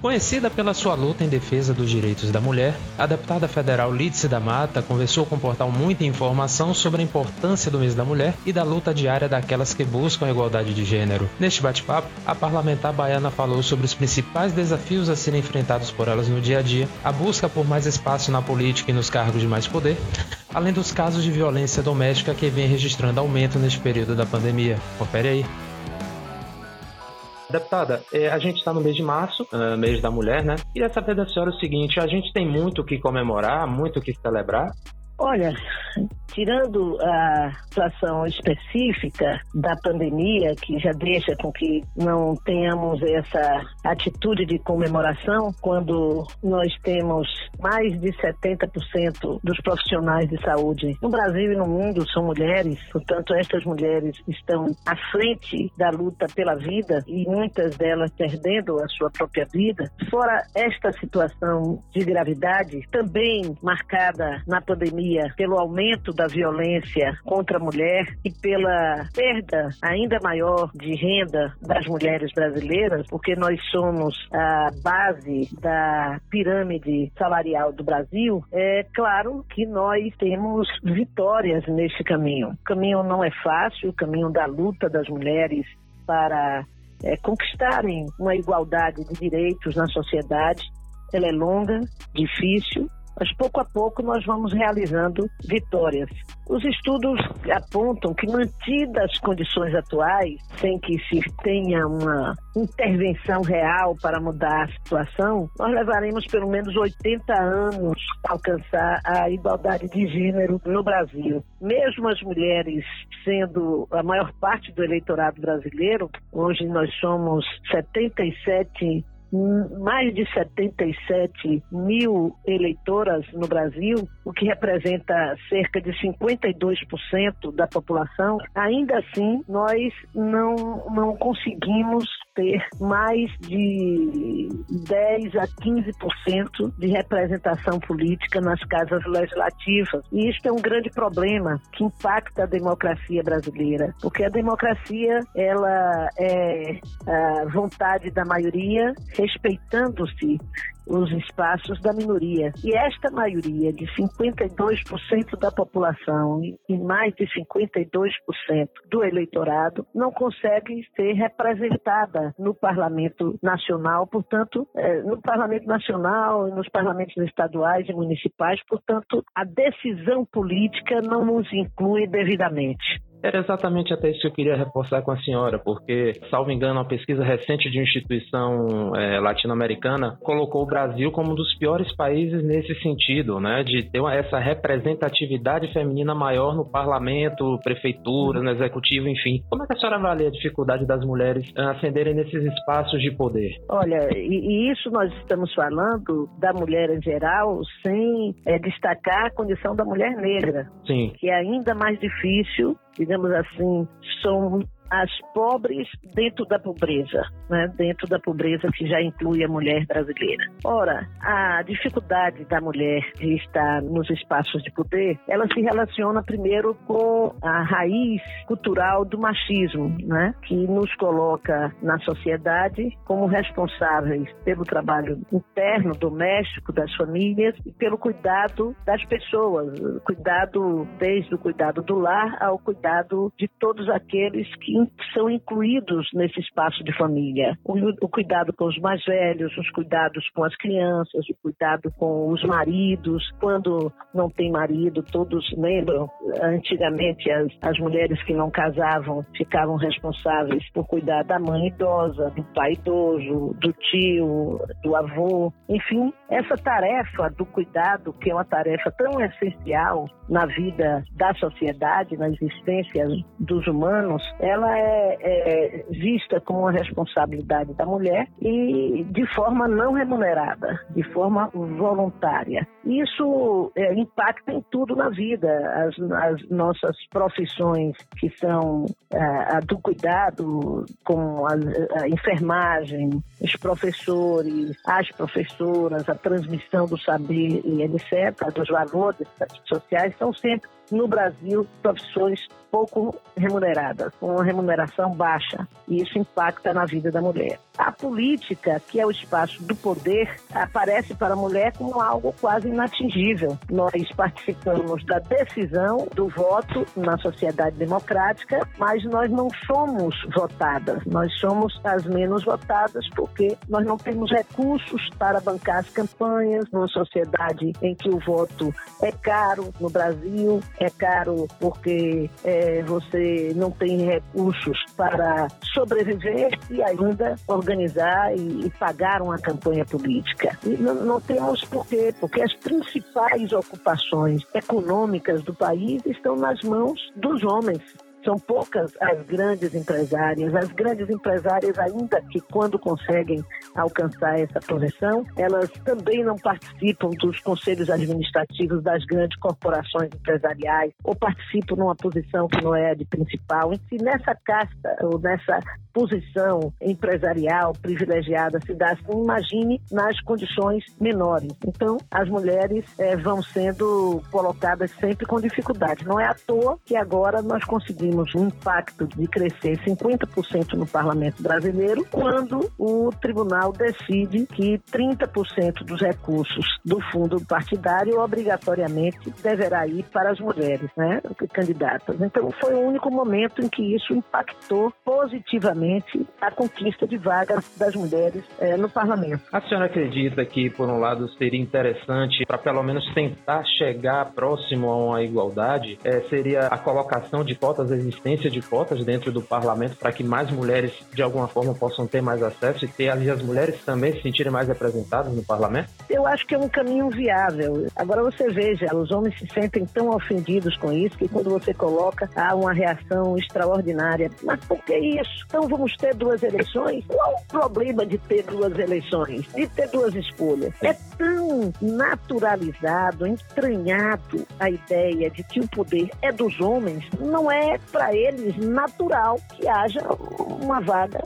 Conhecida pela sua luta em defesa dos direitos da mulher, a deputada federal Lídice da Mata conversou com o portal Muita Informação sobre a importância do mês da mulher e da luta diária daquelas que buscam a igualdade de gênero. Neste bate-papo, a parlamentar baiana falou sobre os principais desafios a serem enfrentados por elas no dia a dia, a busca por mais espaço na política e nos cargos de mais poder, além dos casos de violência doméstica que vem registrando aumento neste período da pandemia. Confere aí. Deputada, é, a gente está no mês de março, uh, mês da mulher, né? Queria saber da senhora o seguinte: a gente tem muito o que comemorar, muito o que celebrar, Olha, tirando a situação específica da pandemia, que já deixa com que não tenhamos essa atitude de comemoração, quando nós temos mais de 70% dos profissionais de saúde no Brasil e no mundo são mulheres, portanto, estas mulheres estão à frente da luta pela vida e muitas delas perdendo a sua própria vida. Fora esta situação de gravidade, também marcada na pandemia, pelo aumento da violência contra a mulher e pela perda ainda maior de renda das mulheres brasileiras, porque nós somos a base da pirâmide salarial do Brasil, é claro que nós temos vitórias nesse caminho. O caminho não é fácil, o caminho da luta das mulheres para é, conquistarem uma igualdade de direitos na sociedade. Ela é longa, difícil, mas pouco a pouco nós vamos realizando vitórias. Os estudos apontam que, mantidas as condições atuais, sem que se tenha uma intervenção real para mudar a situação, nós levaremos pelo menos 80 anos para alcançar a igualdade de gênero no Brasil. Mesmo as mulheres sendo a maior parte do eleitorado brasileiro, hoje nós somos 77 mais de 77 mil eleitoras no Brasil, o que representa cerca de 52% da população, ainda assim nós não, não conseguimos ter mais de 10 a 15% de representação política nas casas legislativas. E isso é um grande problema que impacta a democracia brasileira, porque a democracia ela é a vontade da maioria respeitando-se os espaços da minoria. E esta maioria de 52% da população e mais de 52% do eleitorado não consegue ser representada no Parlamento Nacional, portanto, é, no Parlamento Nacional e nos parlamentos estaduais e municipais, portanto, a decisão política não nos inclui devidamente. Era exatamente até isso que eu queria reforçar com a senhora, porque, salvo engano, uma pesquisa recente de uma instituição é, latino-americana colocou o Brasil como um dos piores países nesse sentido, né? De ter uma, essa representatividade feminina maior no parlamento, prefeitura, no executivo, enfim. Como é que a senhora avalia a dificuldade das mulheres ascenderem nesses espaços de poder? Olha, e, e isso nós estamos falando da mulher em geral, sem é, destacar a condição da mulher negra, Sim. que é ainda mais difícil digamos assim, são as pobres dentro da pobreza, né? dentro da pobreza que já inclui a mulher brasileira. Ora, a dificuldade da mulher de estar nos espaços de poder, ela se relaciona primeiro com a raiz cultural do machismo, né? que nos coloca na sociedade como responsáveis pelo trabalho interno, doméstico das famílias e pelo cuidado das pessoas, cuidado desde o cuidado do lar ao cuidado de todos aqueles que são incluídos nesse espaço de família. O, o, cuidado com os mais velhos, os cuidados com as crianças, o cuidado com os maridos. Quando não tem marido, todos lembram, antigamente as, as mulheres que não casavam ficavam responsáveis por cuidar da mãe idosa, do pai idoso, do tio, do avô. Enfim, essa tarefa do cuidado, que é uma tarefa tão essencial na vida da sociedade, na existência dos humanos, ela ela é, é, vista como uma responsabilidade da mulher e de forma não remunerada, de forma voluntária. Isso é, impacta em tudo na vida. As, as nossas profissões que são é, a do cuidado, como a, a enfermagem, os professores, as professoras, a transmissão do saber e etc., dos valores sociais, são sempre no Brasil, profissões pouco remuneradas, com uma remuneração baixa, e isso impacta na vida da mulher. A política, que é o espaço do poder, aparece para a mulher como algo quase inatingível. Nós participamos da decisão do voto na sociedade democrática, mas nós não somos votadas, nós somos as menos votadas porque nós não temos recursos para bancar as campanhas numa sociedade em que o voto é caro no Brasil, é caro porque é, você não tem recursos para sobreviver e ainda organizar e, e pagar uma campanha política. E não, não temos por quê? Porque as principais ocupações econômicas do país estão nas mãos dos homens. São poucas as grandes empresárias. As grandes empresárias, ainda que quando conseguem alcançar essa posição, elas também não participam dos conselhos administrativos das grandes corporações empresariais ou participam numa posição que não é a de principal. E se nessa casta ou nessa posição empresarial privilegiada se dá, assim, imagine nas condições menores. Então, as mulheres é, vão sendo colocadas sempre com dificuldade. Não é à toa que agora nós conseguimos um impacto de crescer 50% no parlamento brasileiro, quando o tribunal decide que 30% dos recursos do fundo partidário obrigatoriamente deverá ir para as mulheres, né, candidatas. Então, foi o único momento em que isso impactou positivamente a conquista de vagas das mulheres é, no parlamento. A senhora acredita que, por um lado, seria interessante, para pelo menos tentar chegar próximo a uma igualdade, é, seria a colocação de cotas, existência de cotas dentro do parlamento para que mais mulheres, de alguma forma, possam ter mais acesso e ter ali as mulheres também se sentirem mais representadas no parlamento? Eu acho que é um caminho viável. Agora você veja, os homens se sentem tão ofendidos com isso que quando você coloca, há uma reação extraordinária. Mas por que isso? Então vamos ter duas eleições? Qual o problema de ter duas eleições? De ter duas escolhas? É tão naturalizado, entranhado a ideia de que o poder é dos homens, não é para eles natural que haja uma vaga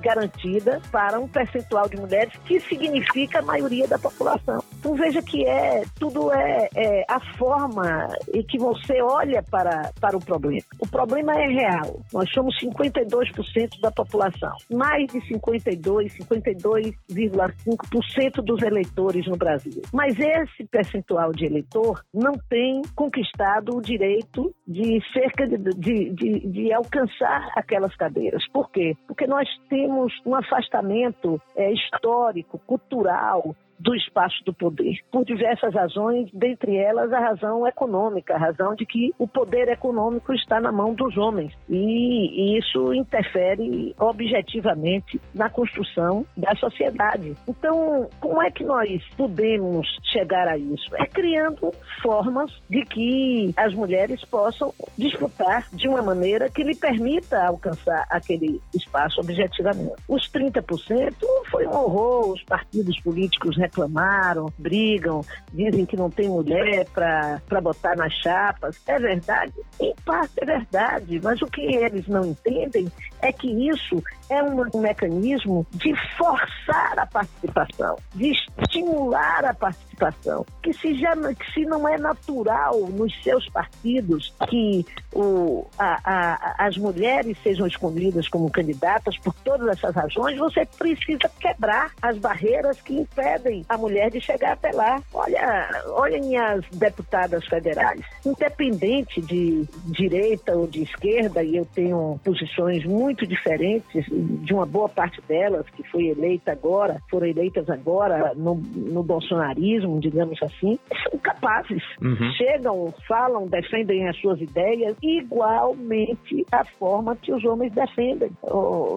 garantida para um percentual de mulheres que significa a maioria da população. Então veja que é tudo é, é a forma em que você olha para, para o problema. O problema é real. Nós somos 52% da população. Mais de 52, 52,5% dos eleitores no Brasil. Mas esse percentual de eleitor não tem conquistado o direito de cerca de, de, de, de alcançar aquelas cadeiras. Por quê? Porque nós temos um afastamento é, histórico, cultural, do espaço do poder, por diversas razões, dentre elas a razão econômica, a razão de que o poder econômico está na mão dos homens e, isso interfere objetivamente na construção da sociedade. Então, como é que nós podemos chegar a isso? É criando formas de que as mulheres possam disputar de uma maneira que lhe permita alcançar aquele espaço objetivamente. Os 30% foi um horror, os partidos políticos reclamaram, brigam, dizem que não tem mulher para botar nas chapas. É verdade? Em parte é verdade, mas o que eles não entendem é que isso é um mecanismo de forçar a participação, de estimular a participação. Que se, já, que se não é natural nos seus partidos que o, a, a, as mulheres sejam escolhidas como candidatas por todas essas razões, você precisa quebrar as barreiras que impedem a mulher de chegar até lá. Olha, olhem as deputadas federais, independente de direita ou de esquerda, e eu tenho posições muito diferentes de uma boa parte delas que foi eleita agora, foram eleitas agora no, no bolsonarismo, digamos assim, são capazes. Uhum. Chegam, falam, defendem as suas ideias igualmente a forma que os homens defendem,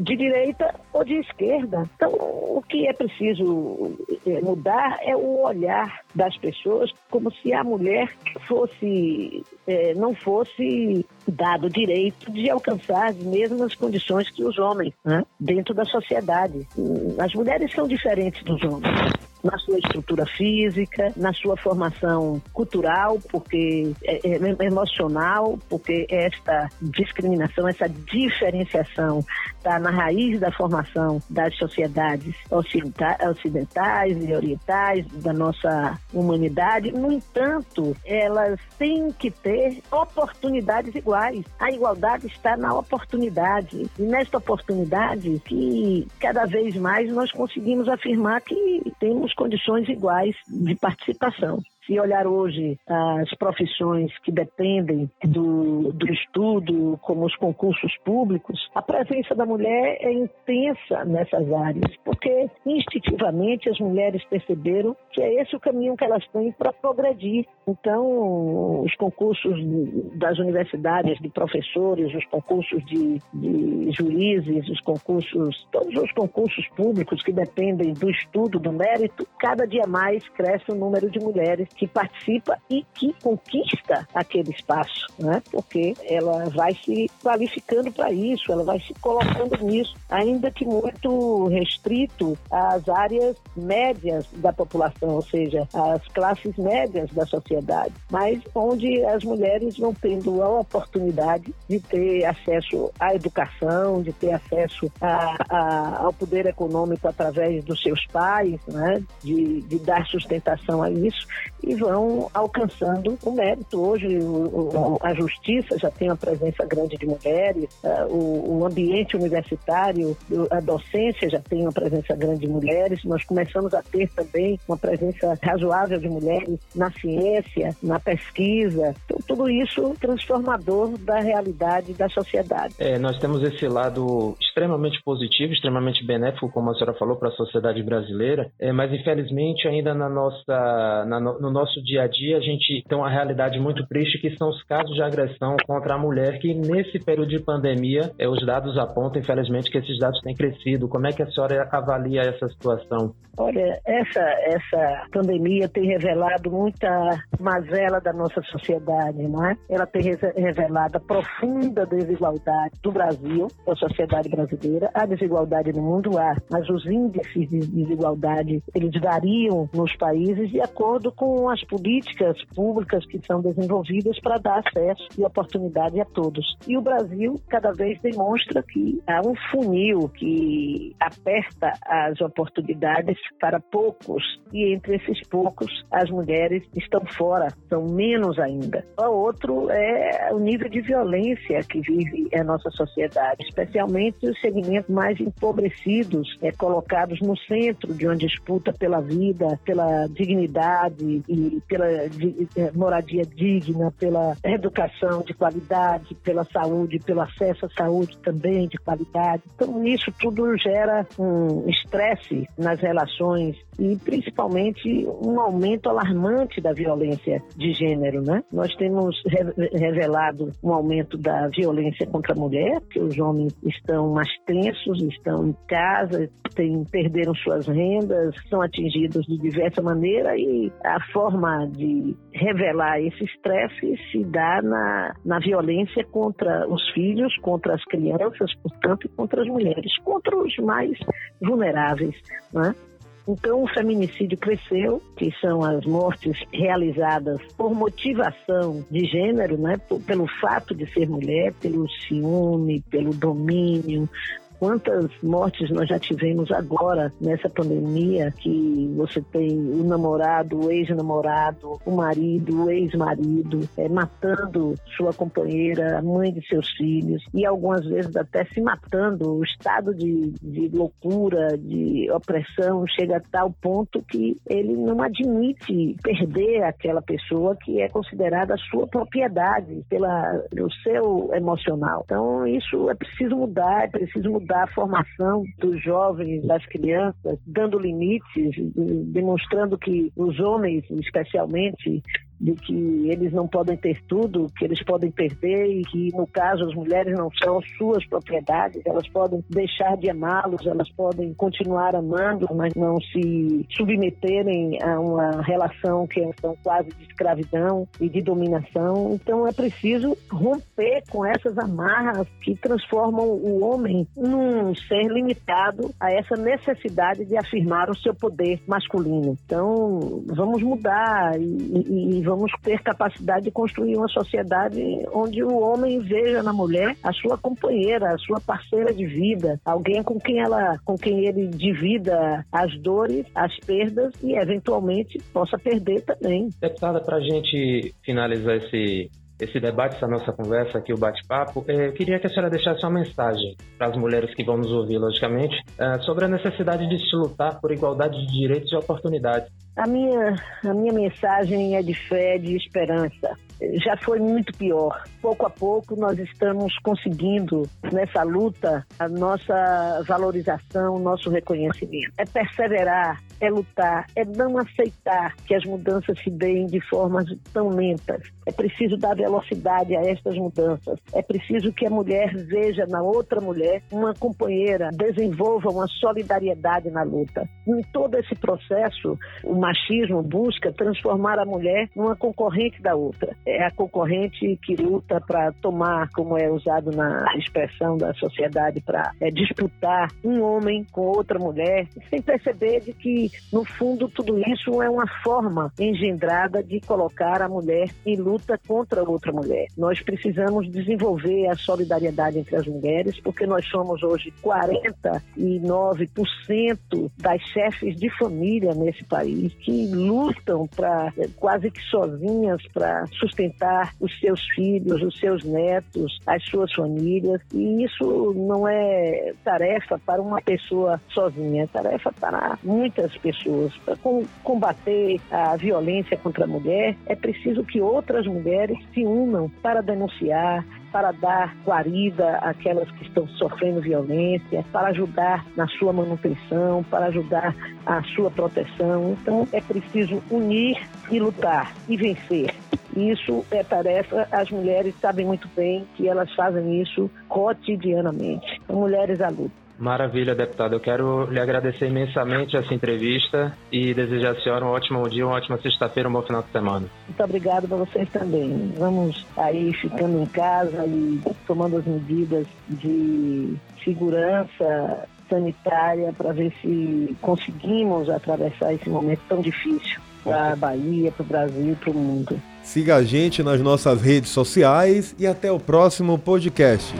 de direita ou de esquerda. Então, o que é preciso é, mudar é o olhar das pessoas como se a mulher fosse, é, não fosse dado o direito de alcançar as mesmas condições que os homens né, dentro da sociedade. As mulheres são diferentes dos homens. Na sua estrutura física, na sua formação cultural, porque é, é, emocional, porque esta discriminação, essa diferenciação está na raiz da formação das sociedades ocidentais e orientais, da nossa humanidade. No entanto, elas têm que ter oportunidades iguais. A igualdade está na oportunidade. E nesta oportunidade que cada vez mais nós conseguimos afirmar que temos condições iguais de participação se olhar hoje as profissões que dependem do, do estudo, como os concursos públicos, a presença da mulher é intensa nessas áreas, porque instintivamente as mulheres perceberam que é esse o caminho que elas têm para progredir. Então, os concursos das universidades de professores, os concursos de, de juízes, os concursos, todos os concursos públicos que dependem do estudo, do mérito, cada dia mais cresce o número de mulheres que participa e que conquista aquele espaço, né? porque ela vai se qualificando para isso, ela vai se colocando nisso, ainda que muito restrito às áreas médias da população, ou seja, às classes médias da sociedade, mas onde as mulheres vão tendo a oportunidade de ter acesso à educação, de ter acesso a, a, ao poder econômico através dos seus pais, né? de, de dar sustentação a isso e vão alcançando o mérito. Hoje, o, o, a justiça já tem uma presença grande de mulheres, uh, o, o, ambiente universitário, a docência já tem uma presença grande de mulheres. Nós começamos a ter também uma presença razoável de mulheres na ciência, na pesquisa. Então, tudo isso transformador da realidade da sociedade. É, nós temos esse lado extremamente positivo, extremamente benéfico, como a senhora falou, para a sociedade brasileira, é, mas infelizmente ainda na nossa, na, no nosso dia a dia a gente tem uma realidade muito triste que são os casos de agressão contra a mulher que nesse período de pandemia é, os dados apontam infelizmente que esses dados têm crescido. Como é que a senhora avalia essa situação? Olha, essa, essa pandemia tem revelado muita mazela da nossa sociedade, não é? Ela tem revelado a profunda desigualdade do Brasil, da sociedade brasileira. Há desigualdade no mundo, há, mas os índices de desigualdade, eles variam nos países de acordo com as políticas públicas que são desenvolvidas para dar acesso e oportunidade a todos. E o Brasil cada vez demonstra que há um funil que aperta as oportunidades para poucos e entre esses poucos as mulheres estão fora, são menos ainda. O outro é o nível de violência que vive a nossa sociedade, especialmente os segmentos mais empobrecidos, é, colocados no centro de uma disputa pela vida, pela dignidade e pela de, é, moradia digna, pela educação de qualidade, pela saúde, pelo acesso à saúde também de qualidade. Então, isso tudo gera um estresse nas relações e principalmente um aumento alarmante da violência de gênero, né? Nós temos revelado um aumento da violência contra a mulher, que os homens estão mais tensos, estão em casa, têm, perderam suas rendas, são atingidos de diversa maneira e a forma de revelar esse estresse se dá na, na violência contra os filhos, contra as crianças, portanto, e contra as mulheres, contra os mais vulneráveis, né? Então, o feminicídio cresceu, que são as mortes realizadas por motivação de gênero, né? pelo fato de ser mulher, pelo ciúme, pelo domínio, Quantas mortes nós já tivemos agora nessa pandemia que você tem o namorado, o ex-namorado, o marido, o ex-marido, é, matando sua companheira, a mãe de seus filhos e algumas vezes até se matando. O estado de, de loucura, de opressão chega a tal ponto que ele não admite perder aquela pessoa que é considerada sua propriedade pela, pelo seu emocional. Então isso é preciso mudar, é preciso mudar da formação dos jovens, das crianças, dando limites, demonstrando que os homens, especialmente, de que eles não podem ter tudo, que eles podem perder e que, no caso, as mulheres não são suas propriedades, elas podem deixar de amá-los, elas podem continuar amando, mas não se submeterem a uma relação que é quase de escravidão e de dominação. Então é preciso romper com essas amarras que transformam o homem num ser limitado a essa necessidade de afirmar o seu poder masculino. Então vamos mudar e, e vamos ter capacidade de construir uma sociedade onde o homem veja na mulher a sua companheira, a sua parceira de vida, alguém com quem ela, com quem ele divida as dores, as perdas e eventualmente possa perder também. Deputada, para a gente finalizar esse esse debate, essa nossa conversa aqui, o bate-papo, eu queria que a senhora deixasse uma mensagem para as mulheres que vão nos ouvir, logicamente, é, sobre a necessidade de se lutar por igualdade de direitos e oportunidades. A minha, a minha mensagem é de fé, de esperança já foi muito pior. Pouco a pouco nós estamos conseguindo nessa luta a nossa valorização, o nosso reconhecimento. É perseverar, é lutar, é não aceitar que as mudanças se deem de formas tão lentas. É preciso dar velocidade a estas mudanças. É preciso que a mulher veja na outra mulher uma companheira, desenvolva uma solidariedade na luta. Em todo esse processo, o machismo busca transformar a mulher numa concorrente da outra é a concorrente que luta para tomar, como é usado na expressão da sociedade, para é, disputar um homem com outra mulher, sem perceber de que, no fundo, tudo isso é uma forma engendrada de colocar a mulher em luta contra outra mulher. Nós precisamos desenvolver a solidariedade entre as mulheres, porque nós somos hoje 49% das chefes de família nesse país que lutam para é, quase que sozinhas para sustentar os seus filhos, os seus netos, as suas famílias. E isso não é tarefa para uma pessoa sozinha, é tarefa para muitas pessoas. Para combater a violência contra a mulher, é preciso que outras mulheres se unam para denunciar, para dar guarida àquelas que estão sofrendo violência, para ajudar na sua manutenção, para ajudar a sua proteção. Então é preciso unir e lutar e vencer. Isso é tarefa, as mulheres sabem muito bem que elas fazem isso cotidianamente. Mulheres à luta. Maravilha, deputado. Eu quero lhe agradecer imensamente essa entrevista e desejar à senhora um ótimo dia, uma ótima sexta-feira, um bom final de semana. Muito obrigado para vocês também. Vamos aí ficando em casa e tomando as medidas de segurança sanitária para ver se conseguimos atravessar esse momento tão difícil para a Bahia, para o Brasil e para o mundo. Siga a gente nas nossas redes sociais e até o próximo podcast.